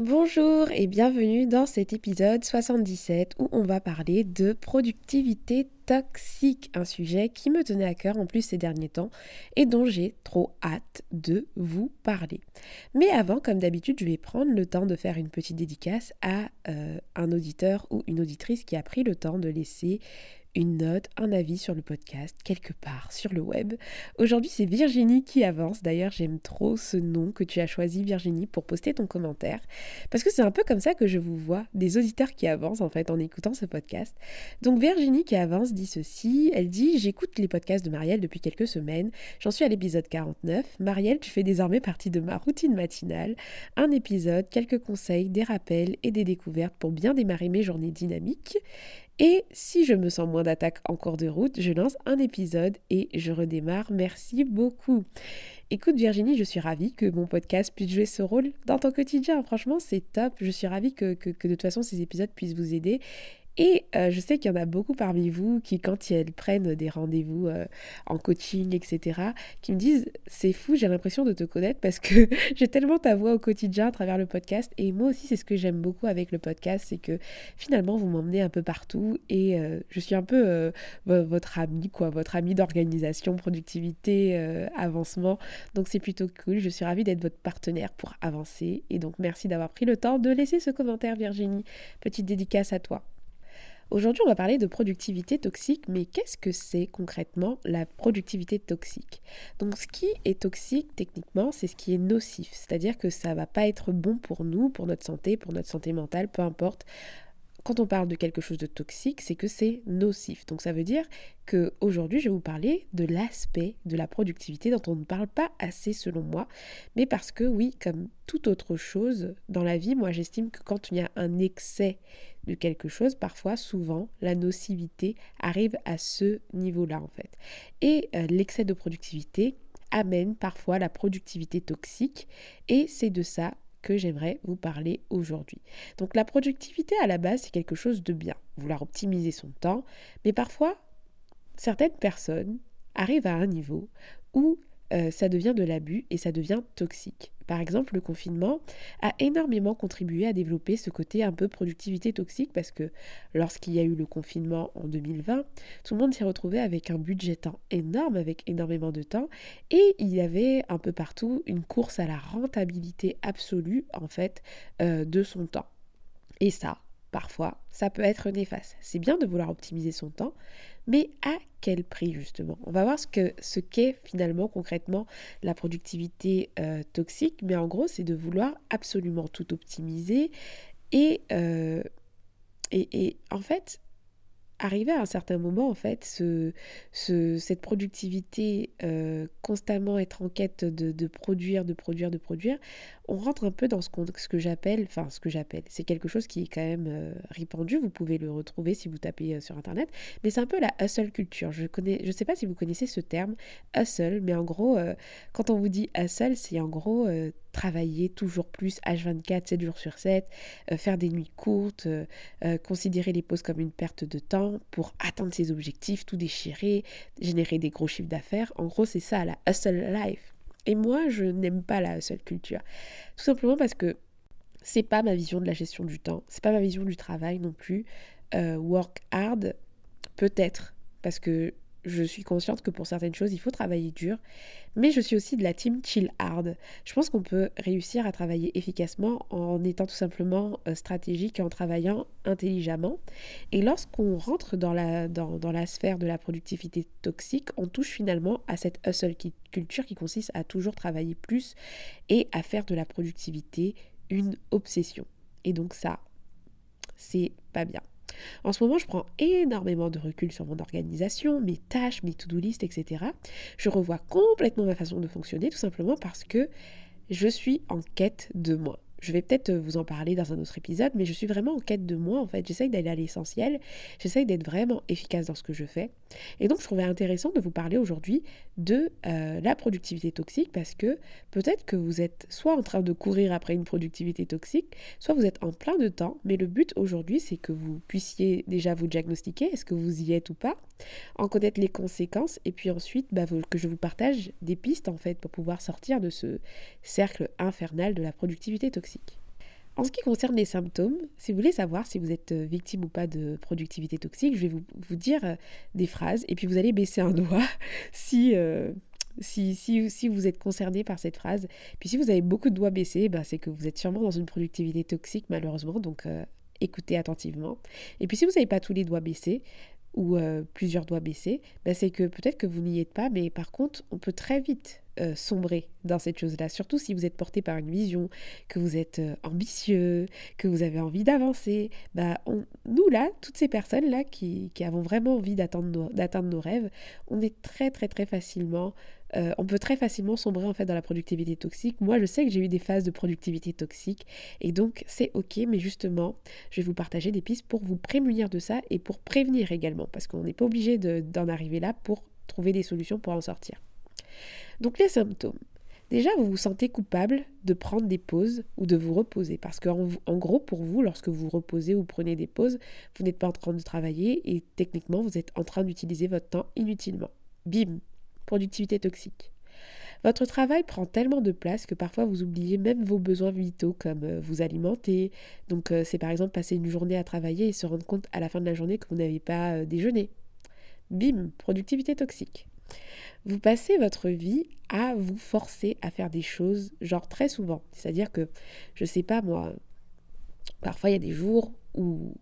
Bonjour et bienvenue dans cet épisode 77 où on va parler de productivité toxique, un sujet qui me tenait à cœur en plus ces derniers temps et dont j'ai trop hâte de vous parler. Mais avant, comme d'habitude, je vais prendre le temps de faire une petite dédicace à euh, un auditeur ou une auditrice qui a pris le temps de laisser une note, un avis sur le podcast, quelque part sur le web. Aujourd'hui, c'est Virginie qui avance. D'ailleurs, j'aime trop ce nom que tu as choisi, Virginie, pour poster ton commentaire. Parce que c'est un peu comme ça que je vous vois, des auditeurs qui avancent, en fait, en écoutant ce podcast. Donc, Virginie qui avance dit ceci. Elle dit J'écoute les podcasts de Marielle depuis quelques semaines. J'en suis à l'épisode 49. Marielle, tu fais désormais partie de ma routine matinale. Un épisode, quelques conseils, des rappels et des découvertes pour bien démarrer mes journées dynamiques. Et si je me sens moins d'attaque en cours de route, je lance un épisode et je redémarre. Merci beaucoup. Écoute Virginie, je suis ravie que mon podcast puisse jouer ce rôle dans ton quotidien. Franchement, c'est top. Je suis ravie que, que, que, de toute façon ces épisodes puissent vous aider. Et euh, je sais qu'il y en a beaucoup parmi vous qui, quand elles prennent des rendez-vous euh, en coaching, etc., qui me disent C'est fou, j'ai l'impression de te connaître parce que j'ai tellement ta voix au quotidien à travers le podcast. Et moi aussi, c'est ce que j'aime beaucoup avec le podcast c'est que finalement, vous m'emmenez un peu partout et euh, je suis un peu votre ami, quoi, votre ami d'organisation, productivité, avancement. Donc, c'est plutôt cool. Je suis ravie d'être votre partenaire pour avancer. Et donc, merci d'avoir pris le temps de laisser ce commentaire, Virginie. Petite dédicace à toi. Aujourd'hui, on va parler de productivité toxique, mais qu'est-ce que c'est concrètement la productivité toxique? Donc, ce qui est toxique techniquement, c'est ce qui est nocif, c'est-à-dire que ça va pas être bon pour nous, pour notre santé, pour notre santé mentale, peu importe. Quand on parle de quelque chose de toxique, c'est que c'est nocif. Donc ça veut dire que aujourd'hui, je vais vous parler de l'aspect de la productivité dont on ne parle pas assez selon moi, mais parce que oui, comme toute autre chose dans la vie, moi j'estime que quand il y a un excès de quelque chose, parfois, souvent, la nocivité arrive à ce niveau-là en fait. Et euh, l'excès de productivité amène parfois la productivité toxique, et c'est de ça que j'aimerais vous parler aujourd'hui. Donc la productivité à la base, c'est quelque chose de bien, vouloir optimiser son temps, mais parfois, certaines personnes arrivent à un niveau où euh, ça devient de l'abus et ça devient toxique. Par exemple, le confinement a énormément contribué à développer ce côté un peu productivité toxique parce que lorsqu'il y a eu le confinement en 2020, tout le monde s'est retrouvé avec un budget temps énorme, avec énormément de temps, et il y avait un peu partout une course à la rentabilité absolue en fait euh, de son temps. Et ça, parfois, ça peut être néfaste. C'est bien de vouloir optimiser son temps, mais à quel prix justement? On va voir ce ce qu'est finalement concrètement la productivité euh, toxique, mais en gros c'est de vouloir absolument tout optimiser et, euh, et, et en fait arriver à un certain moment, en fait, ce, ce, cette productivité, euh, constamment être en quête de, de, produire, de produire, de produire, on rentre un peu dans ce, que j'appelle, enfin ce que j'appelle, c'est quelque chose qui est quand même euh, répandu, vous pouvez le retrouver si vous tapez euh, sur Internet, mais c'est un peu la hustle culture. Je ne je sais pas si vous connaissez ce terme, hustle, mais en gros, quand on vous dit hustle, c'est en gros travailler toujours plus H24, 7 jours sur 7, euh, faire des nuits courtes, euh, euh, considérer les pauses comme une perte de temps pour atteindre ses objectifs, tout déchirer, générer des gros chiffres d'affaires. En gros, c'est ça la hustle life. Et moi, je n'aime pas la hustle culture. Tout simplement parce que c'est pas ma vision de la gestion du temps, c'est pas ma vision du travail non plus. work hard, peut-être, parce que je suis consciente que pour certaines choses, il faut travailler dur, mais je suis aussi de la team chill hard. Je pense qu'on peut réussir à travailler efficacement en étant tout simplement euh, stratégique et en travaillant intelligemment. Et lorsqu'on rentre dans la, dans, dans la sphère de la productivité toxique, on touche finalement à cette hustle culture qui consiste à toujours travailler plus et à faire de la productivité une obsession. Et donc ça, c'est pas bien. En ce moment, je prends énormément de recul sur mon organisation, mes tâches, mes to-do list, etc. Je revois complètement ma façon de fonctionner, tout simplement parce que je suis en quête de moi. Je vais peut-être vous en parler dans un autre épisode, mais je suis vraiment en quête de moi en fait. J'essaye d'aller à l'essentiel, j'essaye d'être vraiment efficace dans ce que je fais. Et donc je trouvais intéressant de vous parler aujourd'hui de euh, la productivité toxique parce que peut-être que vous êtes soit en train de courir après une productivité toxique, soit vous êtes en plein de temps, mais le but aujourd'hui c'est que vous puissiez déjà vous diagnostiquer, est-ce que vous y êtes ou pas, en connaître les conséquences et puis ensuite bah, que je vous partage des pistes en fait pour pouvoir sortir de ce cercle infernal de la productivité toxique. En ce qui concerne les symptômes, si vous voulez savoir si vous êtes euh, victime ou pas de productivité toxique, je vais vous, dire euh, des phrases et puis vous allez baisser un doigt euh, si, si, si, vous êtes concerné par cette phrase. Puis si vous avez beaucoup de doigts baissés, bah, c'est que vous êtes sûrement dans une productivité toxique malheureusement, donc écoutez attentivement. Et puis si vous n'avez pas tous les doigts baissés, ou plusieurs doigts baissés, bah, c'est que peut-être que vous n'y êtes pas, mais par contre, on peut très vite euh, sombrer dans cette chose-là, surtout si vous êtes porté par une vision, que vous êtes euh, ambitieux, que vous avez envie d'avancer. Bah, nous, là, toutes ces personnes-là qui, qui, avons vraiment envie d'atteindre nos, nos, rêves, on est très, très, très facilement, euh, on peut très facilement sombrer en fait dans la productivité toxique. Moi, je sais que j'ai eu des phases de productivité toxique et donc c'est ok, mais justement, je vais vous partager des pistes pour vous prémunir de ça et pour prévenir également, parce qu'on n'est pas obligé d'en arriver là pour trouver des solutions pour en sortir. Donc les symptômes. Déjà, vous vous sentez coupable de prendre des pauses ou de vous reposer. Parce qu'en en gros, pour vous, lorsque vous reposez ou prenez des pauses, vous n'êtes pas en train de travailler et techniquement, vous êtes en train d'utiliser votre temps inutilement. Bim, productivité toxique. Votre travail prend tellement de place que parfois vous oubliez même vos besoins vitaux comme euh, vous alimenter. Donc euh, c'est par exemple passer une journée à travailler et se rendre compte à la fin de la journée que vous n'avez pas euh, déjeuné. Bim, productivité toxique. Vous passez votre vie à vous forcer à faire des choses, genre très souvent. C'est-à-dire que, je sais pas moi, parfois il y a des jours où,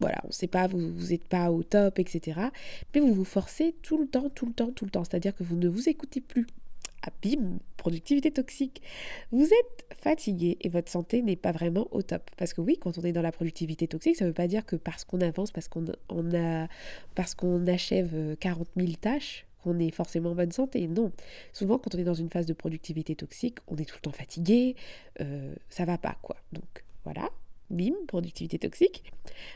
voilà, on ne sait pas, vous n'êtes pas au top, etc. Mais vous vous forcez tout le temps, tout le temps, tout le temps. C'est-à-dire que vous ne vous écoutez plus. Ah, bim, productivité toxique. Vous êtes fatigué et votre santé n'est pas vraiment au top. Parce que oui, quand on est dans la productivité toxique, ça ne veut pas dire que parce qu'on avance, parce qu'on a, parce qu'on achève 40 euh, 000 tâches, qu'on est forcément en bonne santé. Non. Souvent, quand on est dans une phase de productivité toxique, on est tout le temps fatigué, euh, ça va pas, quoi. Donc, voilà. Bim, productivité toxique.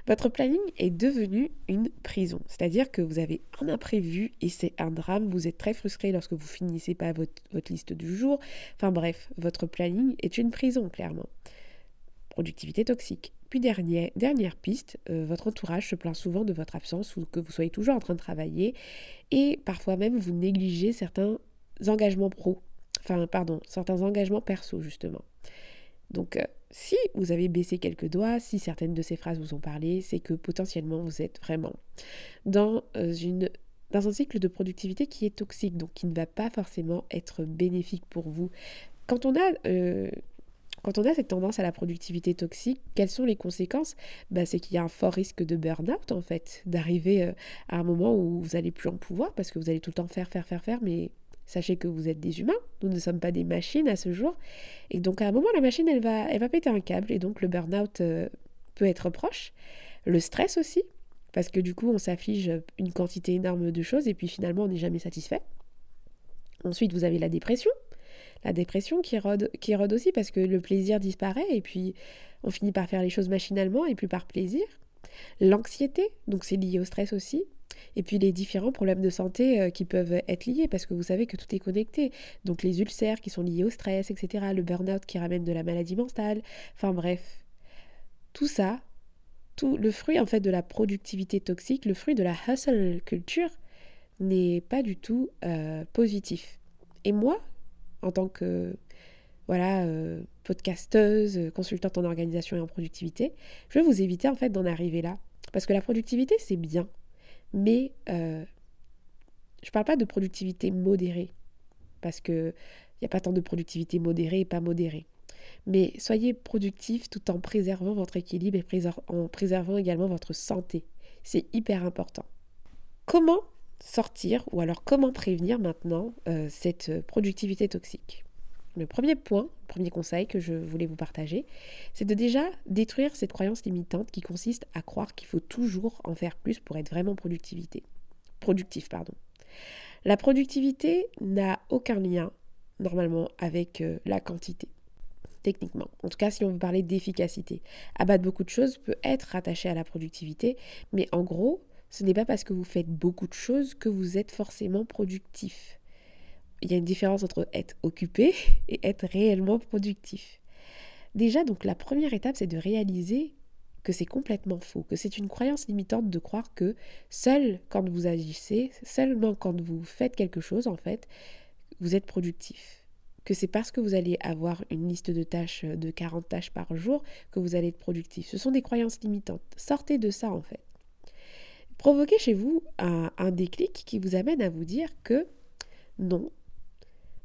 Votre planning est devenu une prison. C'est-à-dire que vous avez un imprévu et c'est un drame. Vous êtes très frustré lorsque vous finissez pas votre, votre liste du jour. Enfin bref, votre planning est une prison, clairement. Productivité toxique. Dernière, piste, euh, votre entourage se plaint souvent de votre absence ou que vous soyez toujours en train de travailler et parfois même vous négligez certains engagements pro, enfin pardon, certains engagements perso justement. Donc euh, si vous avez baissé quelques doigts, si certaines de ces phrases vous ont parlé, c'est que potentiellement vous êtes vraiment dans, euh, un cycle de productivité qui est toxique, donc qui ne va pas forcément être bénéfique pour vous. Quand on a quand on a cette tendance à la productivité toxique, quelles sont les conséquences? Bah, C'est qu'il y a un fort risque de burn-out, en fait, d'arriver euh, à un moment où vous n'allez plus en pouvoir parce que vous allez tout le temps faire, faire, faire, faire, mais sachez que vous êtes des humains, nous ne sommes pas des machines à ce jour. Et donc à un moment, la machine, elle va, elle va péter un câble et donc le burn-out euh, peut être proche. Le stress aussi, parce que du coup, on s'affiche une quantité énorme de choses et puis finalement, on n'est jamais satisfait. Ensuite, vous avez la dépression, la dépression qui rôde, qui rôde aussi parce que le plaisir disparaît et puis on finit par faire les choses machinalement et plus par plaisir. L'anxiété, donc c'est lié au stress aussi. Et puis les différents problèmes de santé euh, qui peuvent être liés, parce que vous savez que tout est connecté. Donc les ulcères qui sont liés au stress, etc. Le burn-out qui ramène de la maladie mentale. Enfin bref, tout ça, tout le fruit en fait de la productivité toxique, le fruit de la hustle culture, n'est pas du tout euh, positif. Et moi, en tant que voilà, euh, podcasteuse, consultante en organisation et en productivité, je vais vous éviter en fait d'en arriver là. Parce que la productivité, c'est bien. Mais euh, je ne parle pas de productivité modérée. Parce qu'il n'y a pas tant de productivité modérée et pas modérée. Mais soyez productif tout en préservant votre équilibre et en préservant également votre santé. C'est hyper important. Comment sortir ou alors comment prévenir maintenant euh, cette productivité toxique Le premier point, premier conseil que je voulais vous partager, c'est de déjà détruire cette croyance limitante qui consiste à croire qu'il faut toujours en faire plus pour être vraiment productivité. productif. Pardon. La productivité n'a aucun lien normalement avec euh, la quantité. techniquement. En tout cas, si on veut parler d'efficacité. Abattre beaucoup de choses peut être rattaché à la productivité, mais en gros, ce n'est pas parce que vous faites beaucoup de choses que vous êtes forcément productif. Il y a une différence entre être occupé et être réellement productif. Déjà, donc la première étape, c'est de réaliser que c'est complètement faux, que c'est une croyance limitante de croire que seul quand vous agissez, seulement quand vous faites quelque chose, en fait, vous êtes productif. Que c'est parce que vous allez avoir une liste de tâches de 40 tâches par jour que vous allez être productif. Ce sont des croyances limitantes. Sortez de ça, en fait. Provoquez chez vous un, déclic qui vous amène à vous dire que non,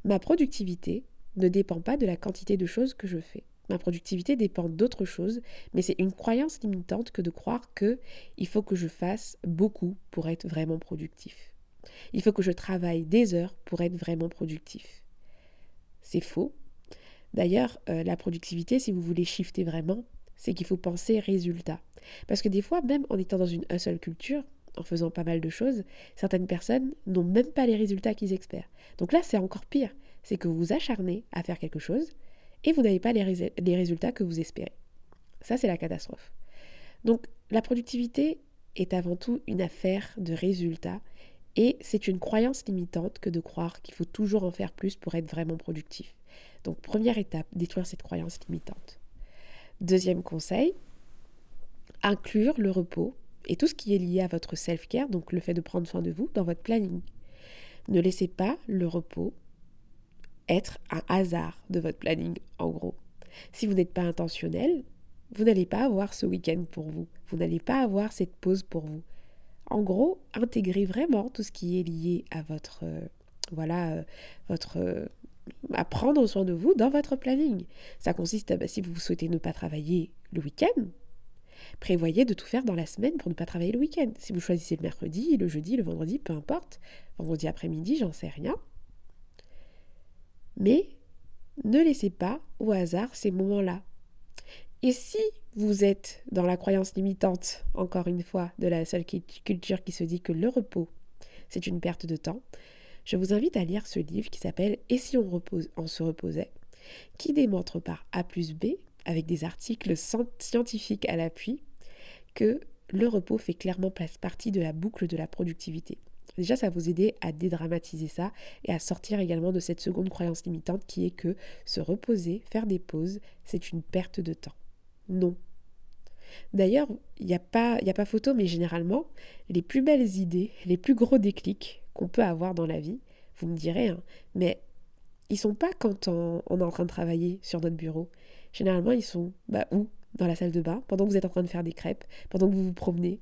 ma productivité ne dépend pas de la quantité de choses que je fais. Ma productivité dépend d'autre chose, mais c'est une croyance limitante que de croire que il faut que je fasse beaucoup pour être vraiment productif. Il faut que je travaille des heures pour être vraiment productif. C'est faux. D'ailleurs, euh, la productivité, si vous voulez shifter vraiment, c'est qu'il faut penser résultat. Parce que des fois, même en étant dans une seule culture, en faisant pas mal de choses, certaines personnes n'ont même pas les résultats qu'ils espèrent. Donc là, c'est encore pire. C'est que vous vous acharnez à faire quelque chose, et vous n'avez pas les, résultats que vous espérez. Ça, c'est la catastrophe. Donc, la productivité est avant tout une affaire de résultats et c'est une croyance limitante que de croire qu'il faut toujours en faire plus pour être vraiment productif. Donc, première étape, détruire cette croyance limitante. Deuxième conseil, inclure le repos et tout ce qui est lié à votre self-care, donc le fait de prendre soin de vous, dans votre planning. Ne laissez pas le repos être un hasard de votre planning, en gros. Si vous n'êtes pas intentionnel, vous n'allez pas avoir ce week-end pour vous. Vous n'allez pas avoir cette pause pour vous. En gros, intégrez vraiment tout ce qui est lié à votre, euh, voilà, euh, votre, euh, à prendre soin de vous dans votre planning. Ça consiste, bah, si vous souhaitez ne pas travailler le week-end, prévoyez de tout faire dans la semaine pour ne pas travailler le week-end. Si vous choisissez le mercredi, le jeudi, le vendredi, peu importe, vendredi après-midi, j'en sais rien. Mais ne laissez pas au hasard ces moments-là. Et si vous êtes dans la croyance limitante, encore une fois, de la seule culture qui se dit que le repos, c'est une perte de temps, je vous invite à lire ce livre qui s'appelle Et si on, se reposait? qui démontre par A plus B, avec des articles scientifiques à l'appui, que le repos fait clairement partie de la boucle de la productivité. Déjà, ça va vous aider à dédramatiser ça et à sortir également de cette seconde croyance limitante qui est que se reposer, faire des pauses, c'est une perte de temps. Non. D'ailleurs, il n'y a pas photo, mais généralement, les plus belles idées, les plus gros déclics qu'on peut avoir dans la vie, vous me direz, hein, mais ils sont pas quand on, on, est en train de travailler sur notre bureau. Généralement, ils sont bah, où? Dans la salle de bain, pendant que vous êtes en train de faire des crêpes, pendant que vous vous promenez.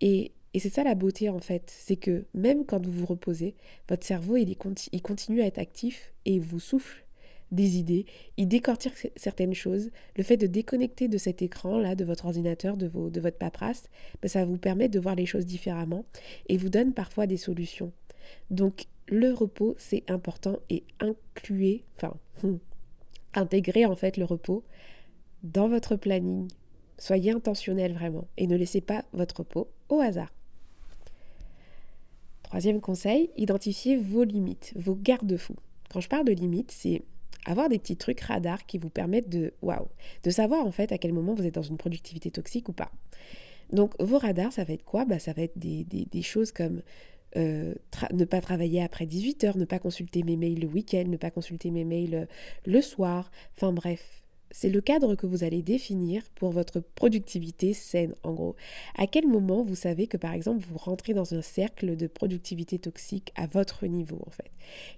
Et et c'est ça la beauté en fait, c'est que même quand vous vous reposez, votre cerveau il, il continue à être actif et il vous souffle des idées, il décortique certaines choses. Le fait de déconnecter de cet écran-là, de votre ordinateur, de, votre paperasse, ben, ça vous permet de voir les choses différemment et vous donne parfois des solutions. Donc le repos, c'est important et incluez, enfin, hmm, intégrez en fait le repos dans votre planning. Soyez intentionnel vraiment et ne laissez pas votre repos au hasard. Troisième conseil, identifiez vos limites, vos garde-fous. Quand je parle de limites, c'est avoir des petits trucs radars qui vous permettent de, de savoir en fait à quel moment vous êtes dans une productivité toxique ou pas. Donc vos radars, ça va être quoi? Bah, Ça va être des, choses comme euh, ne pas travailler après 18h, ne pas consulter mes mails le week-end, ne pas consulter mes mails euh, le soir, enfin bref, c'est le cadre que vous allez définir pour votre productivité saine, en gros. À quel moment vous savez que, par exemple, vous rentrez dans un cercle de productivité toxique à votre niveau, en fait?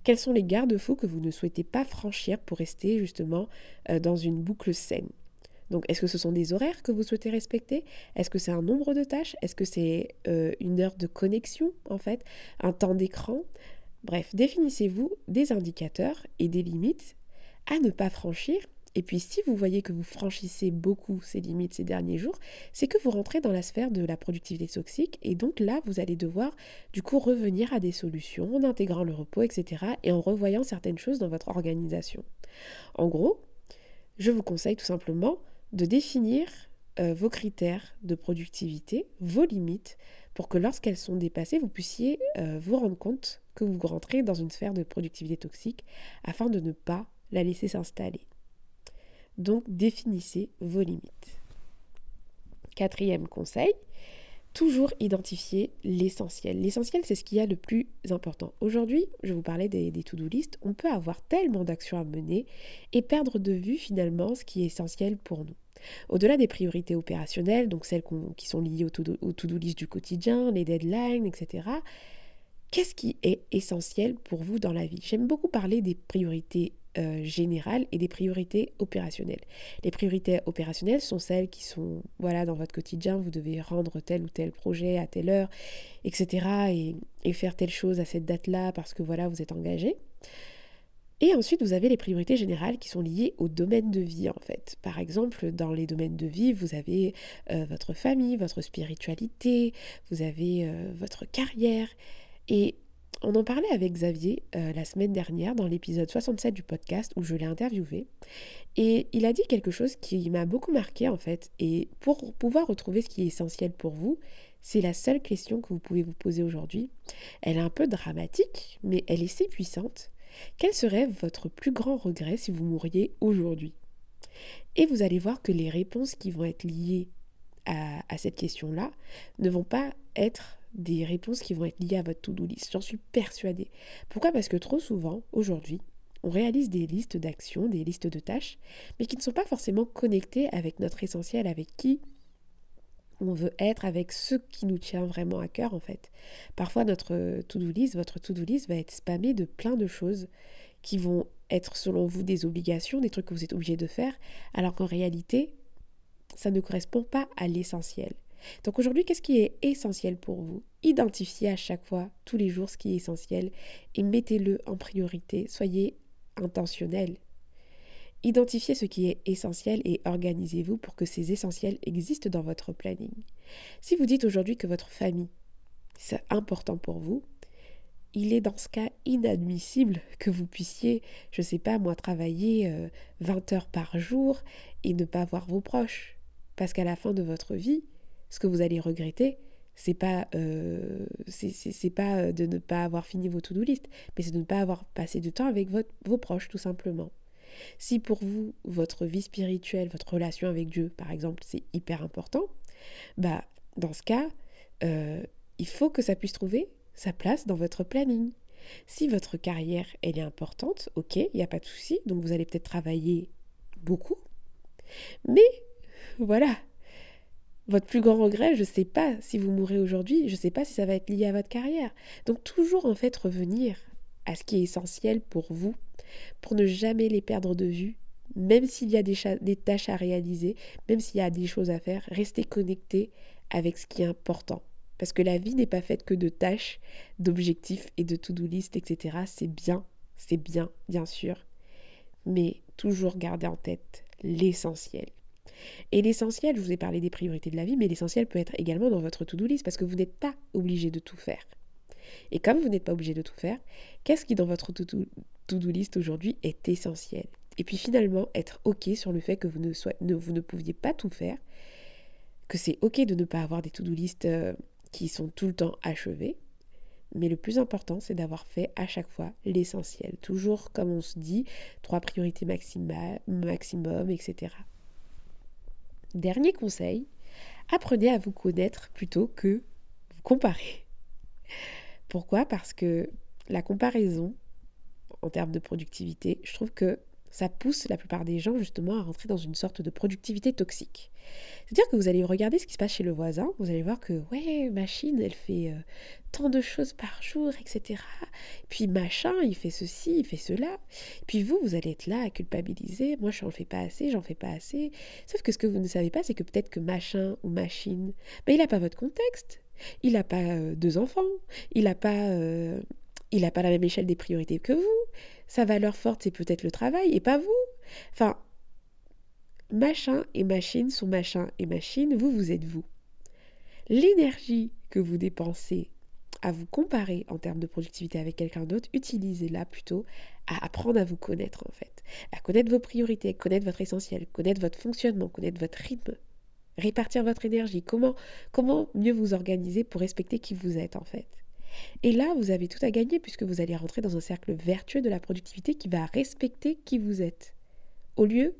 Quels sont les garde-fous que vous ne souhaitez pas franchir pour rester justement euh, dans une boucle saine? Donc, est-ce que ce sont des horaires que vous souhaitez respecter? Est-ce que c'est un nombre de tâches? Est-ce que c'est euh, une heure de connexion, en fait? Un temps d'écran? Bref, définissez-vous des indicateurs et des limites à ne pas franchir et puis si vous voyez que vous franchissez beaucoup ces limites ces derniers jours, c'est que vous rentrez dans la sphère de la productivité toxique et donc là, vous allez devoir du coup revenir à des solutions en intégrant le repos, etc. et en revoyant certaines choses dans votre organisation. En gros, je vous conseille tout simplement de définir euh, vos critères de productivité, vos limites, pour que lorsqu'elles sont dépassées, vous puissiez euh, vous rendre compte que vous rentrez dans une sphère de productivité toxique afin de ne pas la laisser s'installer. Donc définissez vos limites. Quatrième conseil, toujours identifier l'essentiel. L'essentiel, c'est ce qu'il y a de plus important. Aujourd'hui, je vous parlais des, to-do list, on peut avoir tellement d'actions à mener et perdre de vue finalement ce qui est essentiel pour nous. Au-delà des priorités opérationnelles, donc celles qui sont liées au to-do list du quotidien, les deadlines, etc., qu'est-ce qui est essentiel pour vous dans la vie? J'aime beaucoup parler des priorités euh, générales et des priorités opérationnelles. Les priorités opérationnelles sont celles qui sont, voilà, dans votre quotidien, vous devez rendre tel ou tel projet à telle heure, etc. et, faire telle chose à cette date-là parce que voilà, vous êtes engagé. Et ensuite, vous avez les priorités générales qui sont liées au domaine de vie, en fait. Par exemple, dans les domaines de vie, vous avez euh, votre famille, votre spiritualité, vous avez euh, votre carrière. Et on en parlait avec Xavier euh, la semaine dernière dans l'épisode 67 du podcast où je l'ai interviewé. Et il a dit quelque chose qui m'a beaucoup marqué en fait. Et pour pouvoir retrouver ce qui est essentiel pour vous, c'est la seule question que vous pouvez vous poser aujourd'hui. Elle est un peu dramatique, mais elle est si puissante. Quel serait votre plus grand regret si vous mouriez aujourd'hui? Et vous allez voir que les réponses qui vont être liées à, à cette question-là ne vont pas être des réponses qui vont être liées à votre to-do list. J'en suis persuadée. Pourquoi? Parce que trop souvent, aujourd'hui, on réalise des listes d'actions, des listes de tâches, mais qui ne sont pas forcément connectées avec notre essentiel, avec qui on veut être, avec ce qui nous tient vraiment à cœur en fait. Parfois notre to-do list, votre to-do list va être spammé de plein de choses qui vont être selon vous des obligations, des trucs que vous êtes obligé de faire, alors qu'en réalité, ça ne correspond pas à l'essentiel. Donc aujourd'hui, qu'est-ce qui est essentiel pour vous? Identifiez à chaque fois, tous les jours, ce qui est essentiel et mettez-le en priorité. Soyez intentionnel. Identifiez ce qui est essentiel et organisez-vous pour que ces essentiels existent dans votre planning. Si vous dites aujourd'hui que votre famille, c'est important pour vous, il est dans ce cas inadmissible que vous puissiez, je ne sais pas moi, travailler 20 euh, heures par jour et ne pas voir vos proches. Parce qu'à la fin de votre vie, ce que vous allez regretter, c'est pas, euh, c'est pas euh, de ne pas avoir fini vos to-do list, mais c'est de ne pas avoir passé de temps avec vos proches, tout simplement. Si pour vous, votre vie spirituelle, votre relation avec Dieu, par exemple, c'est hyper important, bah, dans ce cas, euh, il faut que ça puisse trouver sa place dans votre planning. Si votre carrière, elle est importante, ok, il n'y a pas de souci, donc vous allez peut-être travailler beaucoup, mais voilà, votre plus grand regret, je ne sais pas si vous mourrez aujourd'hui, je ne sais pas si ça va être lié à votre carrière. Donc toujours en fait revenir à ce qui est essentiel pour vous, pour ne jamais les perdre de vue, même s'il y a des, tâches à réaliser, même s'il y a des choses à faire, restez connecté avec ce qui est important. Parce que la vie n'est pas faite que de tâches, d'objectifs et de to-do list, etc. C'est bien, c'est bien, bien sûr. Mais toujours garder en tête l'essentiel. Et l'essentiel, je vous ai parlé des priorités de la vie, mais l'essentiel peut être également dans votre to-do list parce que vous n'êtes pas obligé de tout faire. Et comme vous n'êtes pas obligé de tout faire, qu'est-ce qui dans votre to-do list aujourd'hui est essentiel? Et puis finalement, être OK sur le fait que vous ne, pouviez pas tout faire, que c'est OK de ne pas avoir des to-do list euh, qui sont tout le temps achevés. Mais le plus important, c'est d'avoir fait à chaque fois l'essentiel. Toujours, comme on se dit, trois priorités maximum, etc. Dernier conseil, apprenez à vous connaître plutôt que vous comparer. Pourquoi? Parce que la comparaison, en termes de productivité, je trouve que ça pousse la plupart des gens justement à rentrer dans une sorte de productivité toxique. C'est-à-dire que vous allez regarder ce qui se passe chez le voisin, vous allez voir que, ouais, machine, elle fait euh, tant de choses par jour, etc. Puis machin, il fait ceci, il fait cela. Puis vous, vous allez être là à culpabiliser, moi je n'en fais pas assez, j'en fais pas assez. Sauf que ce que vous ne savez pas, c'est que peut-être que machin ou machine, ben, il n'a pas votre contexte. Il n'a pas euh, deux enfants, il n'a pas... Euh, il pas la même échelle des priorités que vous. Sa valeur forte, c'est peut-être le travail et pas vous. Enfin, machin et machine sont machin et machine, vous, vous êtes vous. L'énergie que vous dépensez à vous comparer en termes de productivité avec quelqu'un d'autre, utilisez-la plutôt à apprendre à vous connaître en fait, à connaître vos priorités, connaître votre essentiel, connaître votre fonctionnement, connaître votre rythme, répartir votre énergie, comment, comment mieux vous organiser pour respecter qui vous êtes en fait. Et là, vous avez tout à gagner puisque vous allez rentrer dans un cercle vertueux de la productivité qui va respecter qui vous êtes. Au lieu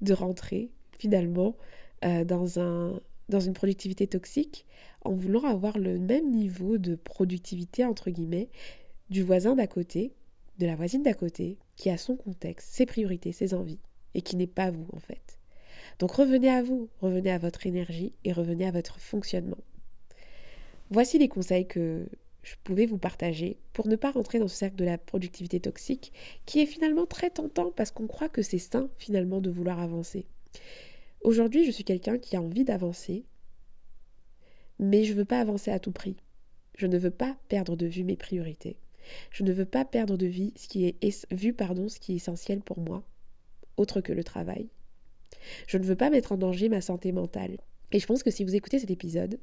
de rentrer finalement euh, dans, dans une productivité toxique en voulant avoir le même niveau de productivité, entre guillemets, du voisin d'à côté, de la voisine d'à côté, qui a son contexte, ses priorités, ses envies, et qui n'est pas vous en fait. Donc revenez à vous, revenez à votre énergie et revenez à votre fonctionnement. Voici les conseils que je pouvais vous partager pour ne pas rentrer dans ce cercle de la productivité toxique qui est finalement très tentant parce qu'on croit que c'est sain finalement de vouloir avancer. Aujourd'hui, je suis quelqu'un qui a envie d'avancer, mais je ne veux pas avancer à tout prix. Je ne veux pas perdre de vue mes priorités. Je ne veux pas perdre de vue ce qui est ce qui est essentiel pour moi, autre que le travail. Je ne veux pas mettre en danger ma santé mentale. Et je pense que si vous écoutez cet épisode,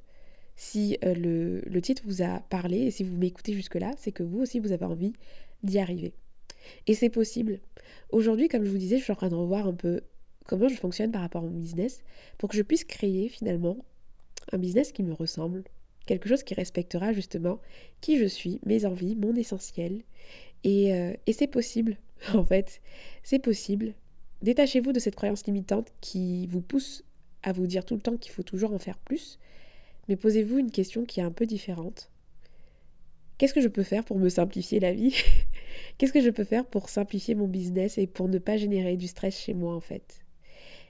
si euh, le, le, titre vous a parlé et si vous m'écoutez jusque-là, c'est que vous aussi vous avez envie d'y arriver. Et c'est possible. Aujourd'hui, comme je vous disais, je suis en train de revoir un peu comment je fonctionne par rapport à mon business pour que je puisse créer finalement un business qui me ressemble, quelque chose qui respectera justement qui je suis, mes envies, mon essentiel. Et, euh, et c'est possible, en fait, c'est possible. Détachez-vous de cette croyance limitante qui vous pousse à vous dire tout le temps qu'il faut toujours en faire plus, mais posez-vous une question qui est un peu différente. Qu'est-ce que je peux faire pour me simplifier la vie Qu'est-ce que je peux faire pour simplifier mon business et pour ne pas générer du stress chez moi en fait?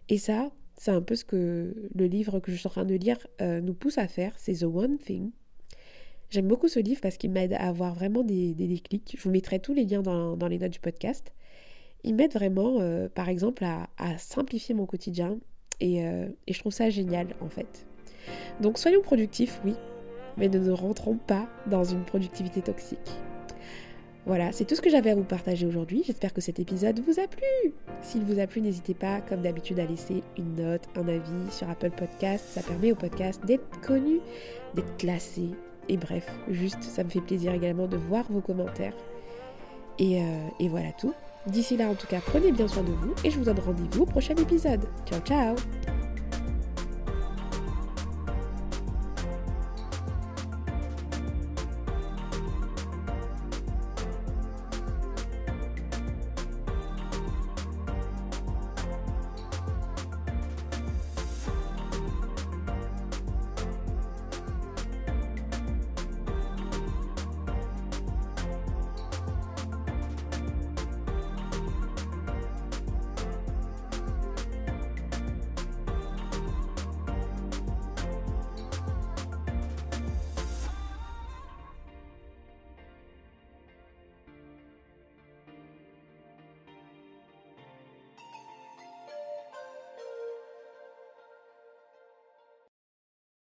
Et ça, c'est un peu ce que le livre que je suis en train de lire euh, nous pousse à faire, c'est The One Thing. J'aime beaucoup ce livre parce qu'il m'aide à avoir vraiment des, déclics. Je vous mettrai tous les liens dans les notes du podcast ils m'aident vraiment, euh, par exemple, à, simplifier mon quotidien euh, et, je trouve ça génial en fait. Donc soyons productifs, oui, mais ne nous rentrons pas dans une productivité toxique. Voilà, c'est tout ce que j'avais à vous partager aujourd'hui. J'espère que cet épisode vous a plu. S'il vous a plu, n'hésitez pas, comme d'habitude, à laisser une note, un avis sur Apple Podcast. Ça permet au podcast d'être connu, d'être classé. Et bref, juste, ça me fait plaisir également de voir vos commentaires. et euh, voilà tout. D'ici là, en tout cas, prenez bien soin de vous et je vous donne rendez-vous au prochain épisode. Ciao, ciao